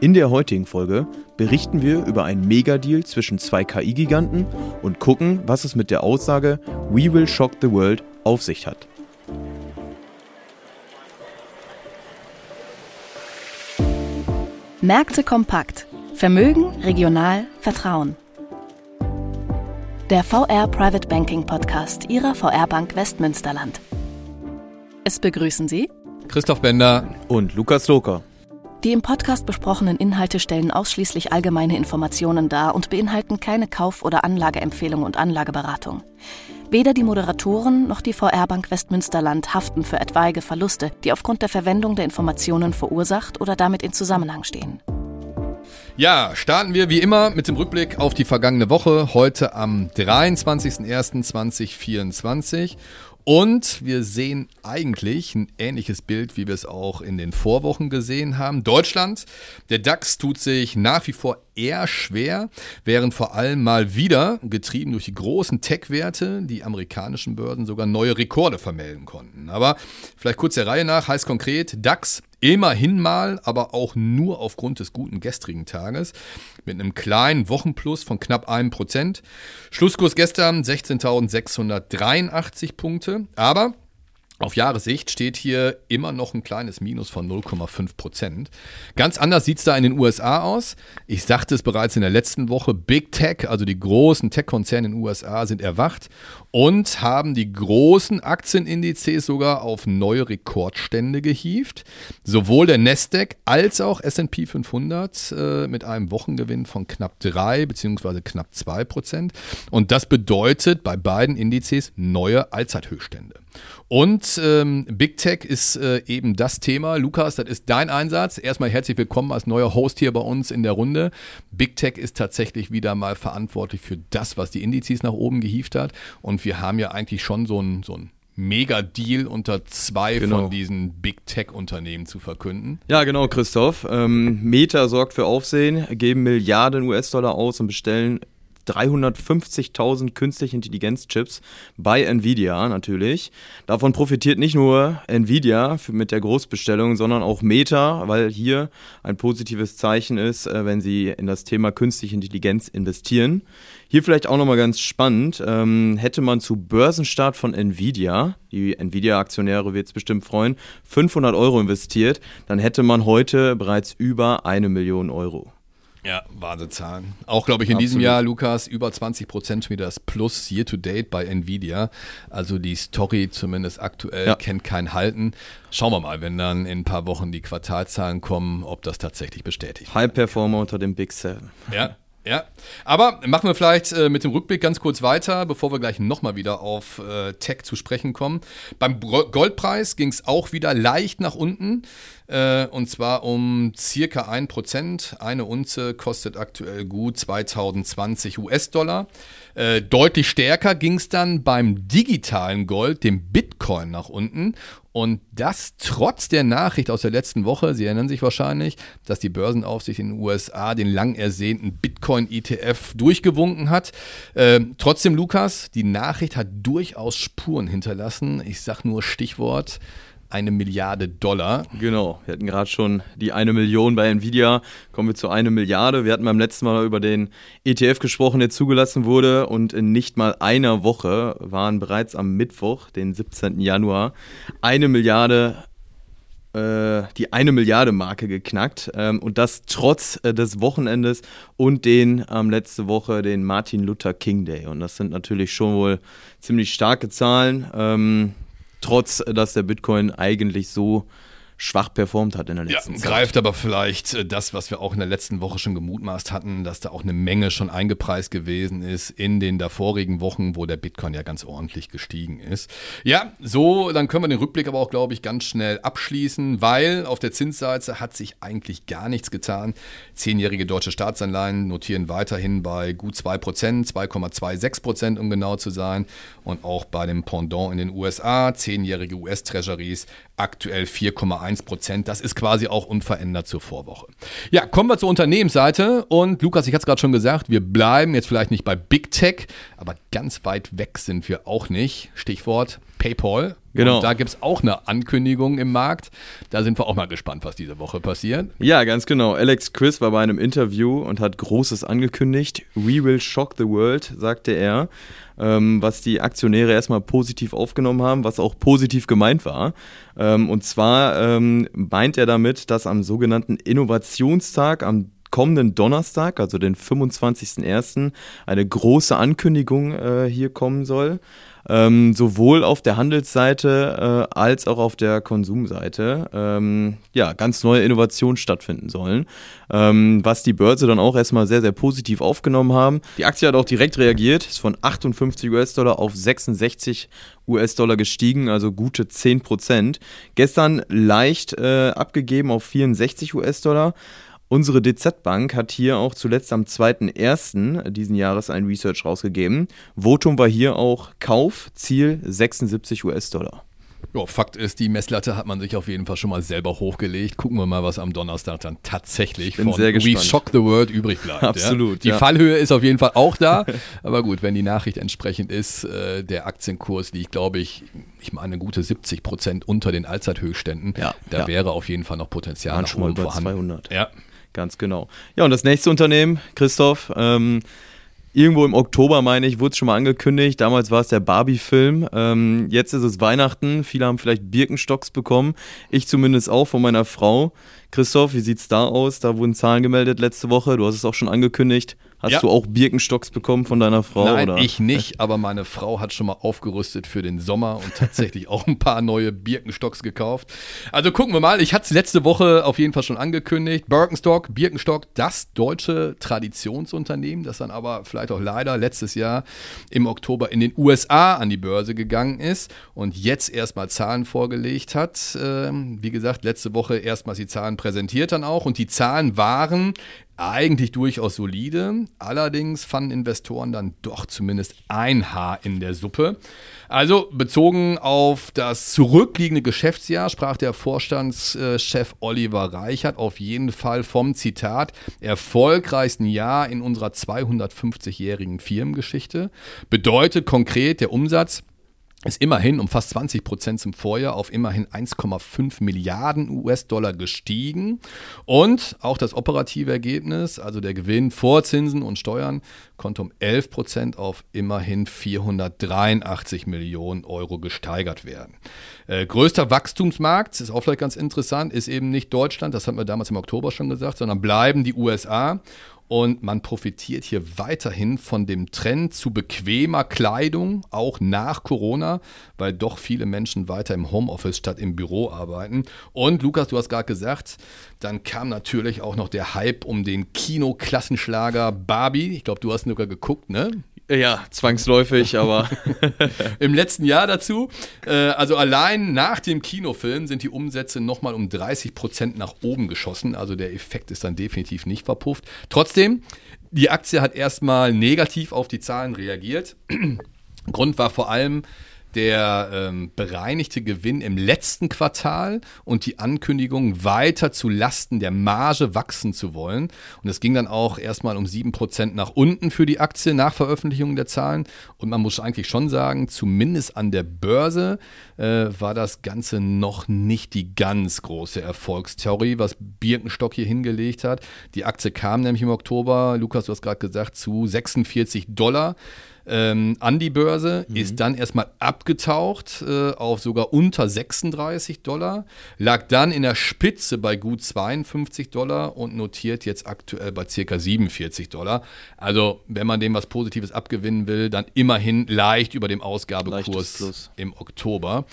In der heutigen Folge berichten wir über einen Megadeal zwischen zwei KI-Giganten und gucken, was es mit der Aussage We will shock the world auf sich hat. Märkte kompakt. Vermögen, regional, Vertrauen. Der VR Private Banking Podcast Ihrer VR Bank Westmünsterland. Es begrüßen Sie Christoph Bender Und Lukas Loker. Die im Podcast besprochenen Inhalte stellen ausschließlich allgemeine Informationen dar und beinhalten keine Kauf- oder Anlageempfehlung und Anlageberatung. Weder die Moderatoren noch die VR Bank Westmünsterland haften für etwaige Verluste, die aufgrund der Verwendung der Informationen verursacht oder damit in Zusammenhang stehen. Ja, starten wir wie immer mit dem Rückblick auf die vergangene Woche, heute am 23.01.2024. Und wir sehen eigentlich ein ähnliches Bild, wie wir es auch in den Vorwochen gesehen haben. Deutschland, der DAX tut sich nach wie vor eher schwer, während vor allem mal wieder, getrieben durch die großen Tech-Werte, die amerikanischen Börsen sogar neue Rekorde vermelden konnten. Aber vielleicht kurz der Reihe nach, heißt konkret, DAX immerhin mal, aber auch nur aufgrund des guten gestrigen Tages, mit einem kleinen Wochenplus von knapp einem Prozent. Schlusskurs gestern 16.683 Punkte, aber auf Jahressicht steht hier immer noch ein kleines Minus von 0,5 Prozent. Ganz anders sieht es da in den USA aus. Ich sagte es bereits in der letzten Woche, Big Tech, also die großen Tech-Konzerne in den USA sind erwacht und haben die großen Aktienindizes sogar auf neue Rekordstände gehievt. Sowohl der Nasdaq als auch S&P 500 äh, mit einem Wochengewinn von knapp 3 bzw. knapp 2 Prozent. Und das bedeutet bei beiden Indizes neue Allzeithöchststände. Und ähm, Big Tech ist äh, eben das Thema. Lukas, das ist dein Einsatz. Erstmal herzlich willkommen als neuer Host hier bei uns in der Runde. Big Tech ist tatsächlich wieder mal verantwortlich für das, was die Indizes nach oben gehievt hat. Und wir haben ja eigentlich schon so ein, so ein Mega-Deal unter zwei Genau. von diesen Big Tech-Unternehmen zu verkünden. Ja, genau, Christoph. Ähm, Meta sorgt für Aufsehen, geben Milliarden US-Dollar aus und bestellen 350.000 künstliche Intelligenzchips bei Nvidia natürlich. Davon profitiert nicht nur Nvidia mit der Großbestellung, sondern auch Meta, weil hier ein positives Zeichen ist, äh, wenn sie in das Thema künstliche Intelligenz investieren. Hier vielleicht auch nochmal ganz spannend, ähm, hätte man zu Börsenstart von Nvidia, die Nvidia-Aktionäre wird es bestimmt freuen, 500 Euro investiert, dann hätte man heute bereits über eine Million Euro. Ja, Wahnsinnszahlen. Auch, glaube ich, in diesem Absolut. Jahr, Lukas, über 20 Prozent wieder das Plus year to date bei Nvidia. Also die Story zumindest aktuell Ja. kennt kein Halten. Schauen wir mal, wenn dann in ein paar Wochen die Quartalzahlen kommen, ob das tatsächlich bestätigt. High Performer unter den Big Seven. Ja, ja. Aber machen wir vielleicht äh, mit dem Rückblick ganz kurz weiter, bevor wir gleich nochmal wieder auf äh, Tech zu sprechen kommen. Beim Goldpreis ging es auch wieder leicht nach unten. Äh, und zwar um circa 1%. Eine Unze kostet aktuell gut 2020 US-Dollar. Äh, deutlich stärker ging es dann beim digitalen Gold, dem Bitcoin, nach unten. Und das trotz der Nachricht aus der letzten Woche, Sie erinnern sich wahrscheinlich, dass die Börsenaufsicht in den USA den lang ersehnten Bitcoin-ETF durchgewunken hat. Ähm, trotzdem, Lukas, die Nachricht hat durchaus Spuren hinterlassen. Ich sag nur Stichwort eine Milliarde Dollar. Genau, wir hatten gerade schon die eine Million bei Nvidia, kommen wir zu eine Milliarde. Wir hatten beim letzten Mal über den ETF gesprochen, der zugelassen wurde und in nicht mal einer Woche waren bereits am Mittwoch, den 17. Januar, eine Milliarde äh, die eine Milliarde Marke geknackt ähm, und das trotz äh, des Wochenendes und den ähm, letzte Woche den Martin Luther King Day und das sind natürlich schon wohl ziemlich starke Zahlen, ähm, trotz dass der Bitcoin eigentlich so schwach performt hat in der Ja, letzten Zeit. greift aber vielleicht äh, das, was wir auch in der letzten Woche schon gemutmaßt hatten, dass da auch eine Menge schon eingepreist gewesen ist in den davorigen Wochen, wo der Bitcoin ja ganz ordentlich gestiegen ist. Ja, so, dann können wir den Rückblick aber auch, glaube ich, ganz schnell abschließen, weil auf der Zinsseite hat sich eigentlich gar nichts getan. Zehnjährige deutsche Staatsanleihen notieren weiterhin bei gut 2%, 2,26% um genau zu sein. Und auch bei dem Pendant in den USA, zehnjährige US-Treasuries, aktuell 4,1 Prozent. Das ist quasi auch unverändert zur Vorwoche. Ja, kommen wir zur Unternehmensseite. Und Lukas, ich hatte es gerade schon gesagt, wir bleiben jetzt vielleicht nicht bei Big Tech, aber ganz weit weg sind wir auch nicht. Stichwort PayPal. Genau. Und da gibt es auch eine Ankündigung im Markt. Da sind wir auch mal gespannt, was diese Woche passiert. Ja, ganz genau. Alex Chris war bei einem Interview und hat Großes angekündigt. We will shock the world, sagte er. Ähm, was die Aktionäre erstmal positiv aufgenommen haben, was auch positiv gemeint war. Ähm, und zwar ähm, meint er damit, dass am sogenannten Innovationstag am kommenden Donnerstag, also den 25.01., eine große Ankündigung äh, hier kommen soll. Ähm, sowohl auf der Handelsseite äh, als auch auf der Konsumseite ähm, ja, ganz neue Innovationen stattfinden sollen, ähm, was die Börse dann auch erstmal sehr, sehr positiv aufgenommen haben. Die Aktie hat auch direkt reagiert, ist von 58 US-Dollar auf 66 US-Dollar gestiegen, also gute 10 Prozent. Gestern leicht äh, abgegeben auf 64 US-Dollar. Unsere DZ-Bank hat hier auch zuletzt am 2.1. diesen Jahres ein Research rausgegeben. Votum war hier auch Kauf, Ziel 76 US-Dollar. Ja, Fakt ist, die Messlatte hat man sich auf jeden Fall schon mal selber hochgelegt. Gucken wir mal, was am Donnerstag dann tatsächlich von. We Shock the World übrig bleibt. Absolut, Ja? Die ja. Fallhöhe ist auf jeden Fall auch da. Aber gut, wenn die Nachricht entsprechend ist, äh, der Aktienkurs liegt, glaube ich, ich meine, gute 70 Prozent unter den Allzeithöchständen. Ja, da wäre auf jeden Fall noch Potenzial Waren schon mal oben über vorhanden. 200. Ja. Ganz genau. Ja, und das nächste Unternehmen, Christoph, ähm, irgendwo im Oktober, meine ich, wurde es schon mal angekündigt. Damals war es der Barbie-Film. Ähm, jetzt ist es Weihnachten. Viele haben vielleicht Birkenstocks bekommen. Ich zumindest auch von meiner Frau. Christoph, wie sieht's da aus? Da wurden Zahlen gemeldet letzte Woche. Du hast es auch schon angekündigt. Hast Ja. du auch Birkenstocks bekommen von deiner Frau? Nein, oder? ich nicht, aber meine Frau hat schon mal aufgerüstet für den Sommer und tatsächlich auch ein paar neue Birkenstocks gekauft. Also gucken wir mal, ich hatte es letzte Woche auf jeden Fall schon angekündigt. Birkenstock, Birkenstock, das deutsche Traditionsunternehmen, das dann aber vielleicht auch leider letztes Jahr im Oktober in den USA an die Börse gegangen ist und jetzt erstmal Zahlen vorgelegt hat. Ähm, wie gesagt, letzte Woche erstmals die Zahlen präsentiert dann auch und die Zahlen waren eigentlich durchaus solide. Allerdings fanden Investoren dann doch zumindest ein Haar in der Suppe. Also bezogen auf das zurückliegende Geschäftsjahr sprach der Vorstandschef Oliver Reichert auf jeden Fall vom Zitat erfolgreichsten Jahr in unserer 250-jährigen Firmengeschichte. Bedeutet konkret der Umsatz ist immerhin um fast 20 Prozent zum Vorjahr auf immerhin 1,5 Milliarden US-Dollar gestiegen. Und auch das operative Ergebnis, also der Gewinn vor Zinsen und Steuern, konnte um 11 Prozent auf immerhin 483 Millionen Euro gesteigert werden. Äh, größter Wachstumsmarkt, ist auch vielleicht ganz interessant, ist eben nicht Deutschland, das hatten wir damals im Oktober schon gesagt, sondern bleiben die USA. Und man profitiert hier weiterhin von dem Trend zu bequemer Kleidung, auch nach Corona, weil doch viele Menschen weiter im Homeoffice statt im Büro arbeiten. Und Lukas, du hast gerade gesagt, dann kam natürlich auch noch der Hype um den Kino-Klassenschlager Barbie. Ich glaube, du hast sogar geguckt, ne? Ja, zwangsläufig, aber Im letzten Jahr dazu. Äh, also allein nach dem Kinofilm sind die Umsätze nochmal um 30 Prozent nach oben geschossen. Also der Effekt ist dann definitiv nicht verpufft. Trotzdem, die Aktie hat erstmal negativ auf die Zahlen reagiert. Grund war vor allem der ähm, bereinigte Gewinn im letzten Quartal und die Ankündigung, weiter zu Lasten der Marge wachsen zu wollen. Und es ging dann auch erstmal um 7% nach unten für die Aktie nach Veröffentlichung der Zahlen. Und man muss eigentlich schon sagen, zumindest an der Börse äh, war das Ganze noch nicht die ganz große Erfolgstheorie, was Birkenstock hier hingelegt hat. Die Aktie kam nämlich im Oktober, Lukas, du hast gerade gesagt, zu 46 Dollar ähm, an die Börse, ist dann erstmal abgetaucht äh, auf sogar unter 36 Dollar, lag dann in der Spitze bei gut 52 Dollar und notiert jetzt aktuell bei circa 47 Dollar. Also, wenn man dem was Positives abgewinnen will, dann immerhin leicht über dem Ausgabekurs im Oktober.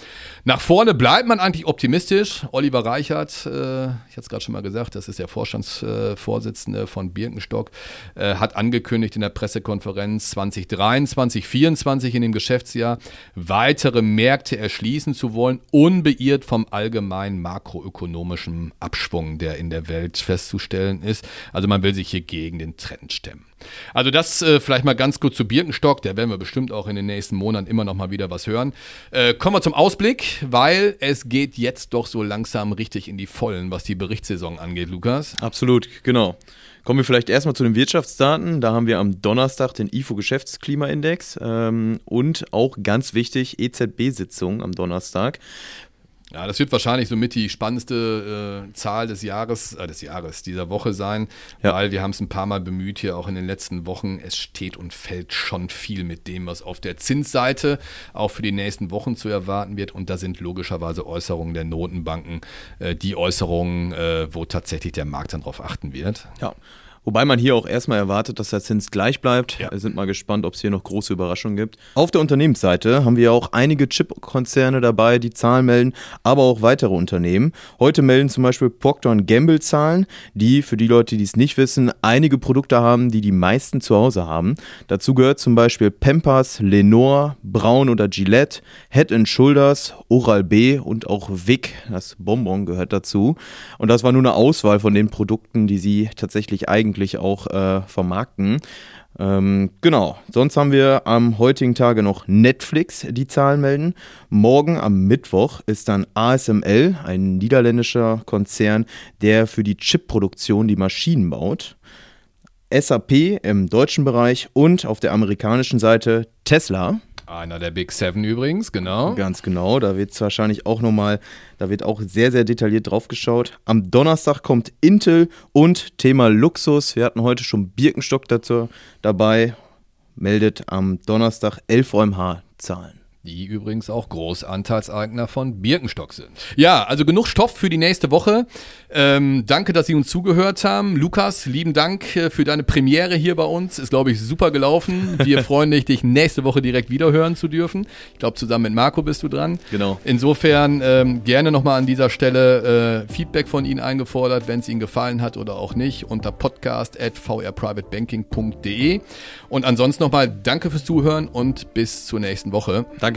Nach vorne bleibt man eigentlich optimistisch. Oliver Reichert, äh, ich hatte es gerade schon mal gesagt, das ist der Vorstandsvorsitzende von Birkenstock, äh, hat angekündigt in der Pressekonferenz 2023, 2024 in dem Geschäftsjahr weitere Märkte erschließen zu wollen, unbeirrt vom allgemeinen makroökonomischen Abschwung, der in der Welt festzustellen ist. Also man will sich hier gegen den Trend stemmen. Also das äh, vielleicht mal ganz kurz zu Birkenstock, da werden wir bestimmt auch in den nächsten Monaten immer noch mal wieder was hören. Äh, kommen wir zum Ausblick, weil es geht jetzt doch so langsam richtig in die Vollen, was die Berichtssaison angeht, Lukas. Absolut, genau. Kommen wir vielleicht erstmal zu den Wirtschaftsdaten. Da haben wir am Donnerstag den IFO-Geschäftsklimaindex ähm, und auch ganz wichtig EZB-Sitzung am Donnerstag. Ja, das wird wahrscheinlich somit die spannendste äh, Zahl des Jahres, äh, des Jahres, dieser Woche sein, ja. weil wir haben es ein paar Mal bemüht hier auch in den letzten Wochen. Es steht und fällt schon viel mit dem, was auf der Zinsseite auch für die nächsten Wochen zu erwarten wird. Und da sind logischerweise Äußerungen der Notenbanken äh, die Äußerungen, äh, wo tatsächlich der Markt dann drauf achten wird. Ja. Wobei man hier auch erstmal erwartet, dass der Zins gleich bleibt. Ja. Wir sind mal gespannt, ob es hier noch große Überraschungen gibt. Auf der Unternehmensseite haben wir auch einige Chip-Konzerne dabei, die Zahlen melden, aber auch weitere Unternehmen. Heute melden zum Beispiel Procter Gamble Zahlen, die für die Leute, die es nicht wissen, einige Produkte haben, die die meisten zu Hause haben. Dazu gehört zum Beispiel Pampers, Lenore, Braun oder Gillette, Head Shoulders, Oral-B und auch Vic, das Bonbon gehört dazu. Und das war nur eine Auswahl von den Produkten, die sie tatsächlich eigentlich eigentlich auch äh, vermarkten. Ähm, genau, sonst haben wir am heutigen Tage noch Netflix, die Zahlen melden. Morgen am Mittwoch ist dann ASML, ein niederländischer Konzern, der für die Chipproduktion die Maschinen baut. SAP im deutschen Bereich und auf der amerikanischen Seite Tesla. Einer der Big Seven übrigens, genau. Ganz genau, da wird es wahrscheinlich auch nochmal, da wird auch sehr, sehr detailliert drauf geschaut. Am Donnerstag kommt Intel und Thema Luxus. Wir hatten heute schon Birkenstock dazu dabei. Meldet am Donnerstag 11 OMH Zahlen die übrigens auch Großanteilseigner von Birkenstock sind. Ja, also genug Stoff für die nächste Woche. Ähm, danke, dass Sie uns zugehört haben. Lukas, lieben Dank äh, für deine Premiere hier bei uns. Ist, glaube ich, super gelaufen. Wir freuen dich, dich nächste Woche direkt wiederhören zu dürfen. Ich glaube, zusammen mit Marco bist du dran. Genau. Insofern ähm, gerne nochmal an dieser Stelle äh, Feedback von Ihnen eingefordert, wenn es Ihnen gefallen hat oder auch nicht, unter podcast.vrprivatebanking.de. Und ansonsten nochmal danke fürs Zuhören und bis zur nächsten Woche. Danke.